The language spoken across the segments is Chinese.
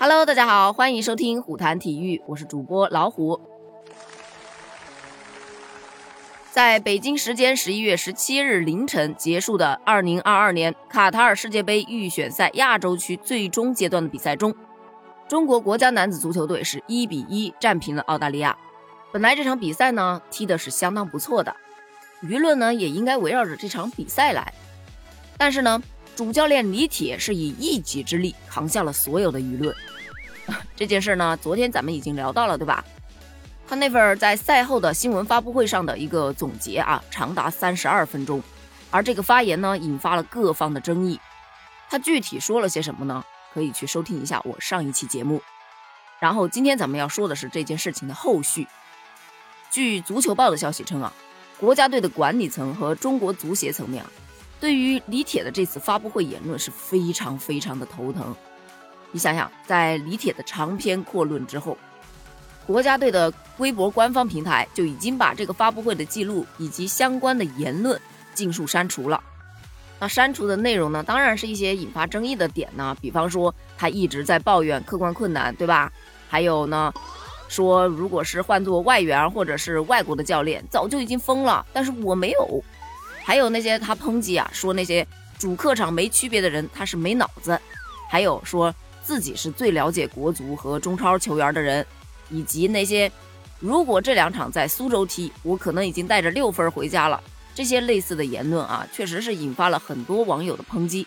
Hello，大家好，欢迎收听虎谈体育，我是主播老虎。在北京时间十一月十七日凌晨结束的二零二二年卡塔尔世界杯预选赛亚洲区最终阶段的比赛中，中国国家男子足球队是一比一战平了澳大利亚。本来这场比赛呢踢的是相当不错的，舆论呢也应该围绕着这场比赛来，但是呢。主教练李铁是以一己之力扛下了所有的舆论。这件事呢，昨天咱们已经聊到了，对吧？他那份在赛后的新闻发布会上的一个总结啊，长达三十二分钟，而这个发言呢，引发了各方的争议。他具体说了些什么呢？可以去收听一下我上一期节目。然后今天咱们要说的是这件事情的后续。据足球报的消息称啊，国家队的管理层和中国足协层面啊。对于李铁的这次发布会言论是非常非常的头疼。你想想，在李铁的长篇阔论之后，国家队的微博官方平台就已经把这个发布会的记录以及相关的言论尽数删除了。那删除的内容呢，当然是一些引发争议的点呢，比方说他一直在抱怨客观困难，对吧？还有呢，说如果是换做外援或者是外国的教练，早就已经疯了，但是我没有。还有那些他抨击啊，说那些主客场没区别的人他是没脑子，还有说自己是最了解国足和中超球员的人，以及那些如果这两场在苏州踢，我可能已经带着六分回家了。这些类似的言论啊，确实是引发了很多网友的抨击。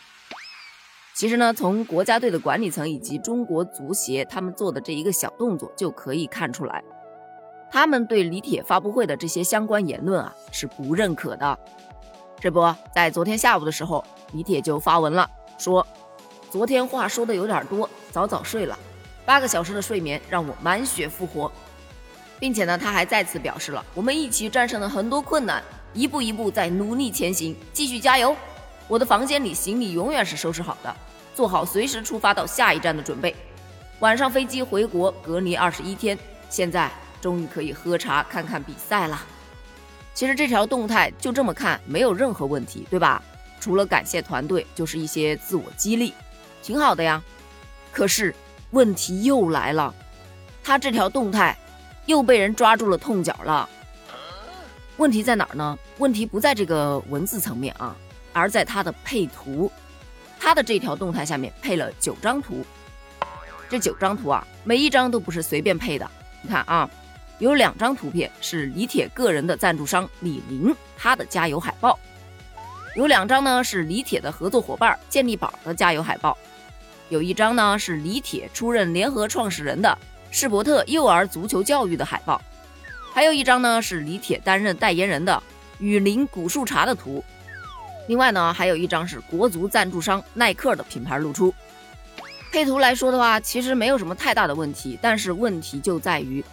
其实呢，从国家队的管理层以及中国足协他们做的这一个小动作就可以看出来，他们对李铁发布会的这些相关言论啊是不认可的。这不在昨天下午的时候，李铁就发文了，说昨天话说的有点多，早早睡了，八个小时的睡眠让我满血复活，并且呢，他还再次表示了我们一起战胜了很多困难，一步一步在努力前行，继续加油。我的房间里行李永远是收拾好的，做好随时出发到下一站的准备。晚上飞机回国隔离二十一天，现在终于可以喝茶看看比赛了。其实这条动态就这么看没有任何问题，对吧？除了感谢团队，就是一些自我激励，挺好的呀。可是问题又来了，他这条动态又被人抓住了痛脚了。问题在哪儿呢？问题不在这个文字层面啊，而在他的配图。他的这条动态下面配了九张图，这九张图啊，每一张都不是随便配的。你看啊。有两张图片是李铁个人的赞助商李宁他的加油海报，有两张呢是李铁的合作伙伴健力宝的加油海报，有一张呢是李铁出任联合创始人的世博特幼儿足球教育的海报，还有一张呢是李铁担任代言人的雨林古树茶的图。另外呢还有一张是国足赞助商耐克的品牌露出。配图来说的话，其实没有什么太大的问题，但是问题就在于。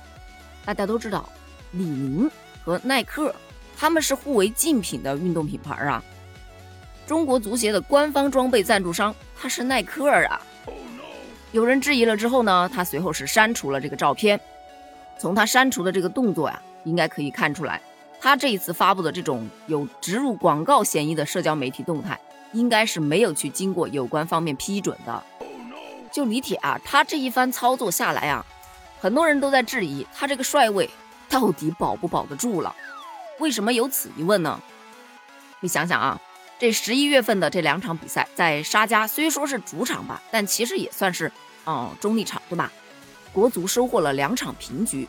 大家都知道，李宁和耐克他们是互为竞品的运动品牌啊。中国足协的官方装备赞助商他是耐克啊。有人质疑了之后呢，他随后是删除了这个照片。从他删除的这个动作呀，应该可以看出来，他这一次发布的这种有植入广告嫌疑的社交媒体动态，应该是没有去经过有关方面批准的。就李铁啊，他这一番操作下来啊。很多人都在质疑他这个帅位到底保不保得住了？为什么有此一问呢？你想想啊，这十一月份的这两场比赛在沙加虽说是主场吧，但其实也算是嗯中立场，对吧？国足收获了两场平局，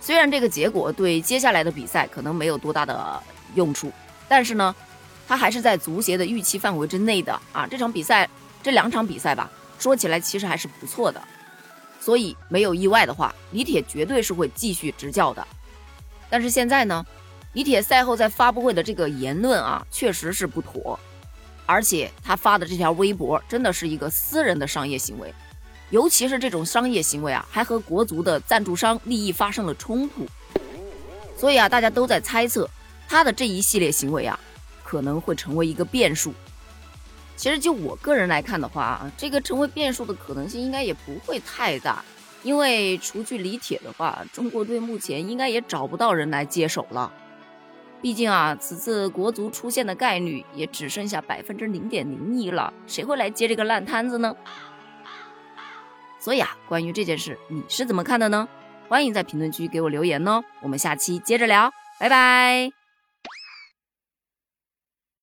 虽然这个结果对接下来的比赛可能没有多大的用处，但是呢，他还是在足协的预期范围之内的啊。这场比赛这两场比赛吧，说起来其实还是不错的。所以没有意外的话，李铁绝对是会继续执教的。但是现在呢，李铁赛后在发布会的这个言论啊，确实是不妥，而且他发的这条微博真的是一个私人的商业行为，尤其是这种商业行为啊，还和国足的赞助商利益发生了冲突。所以啊，大家都在猜测他的这一系列行为啊，可能会成为一个变数。其实就我个人来看的话啊，这个成为变数的可能性应该也不会太大，因为除去李铁的话，中国队目前应该也找不到人来接手了。毕竟啊，此次国足出现的概率也只剩下百分之零点零一了，谁会来接这个烂摊子呢？所以啊，关于这件事，你是怎么看的呢？欢迎在评论区给我留言哦。我们下期接着聊，拜拜。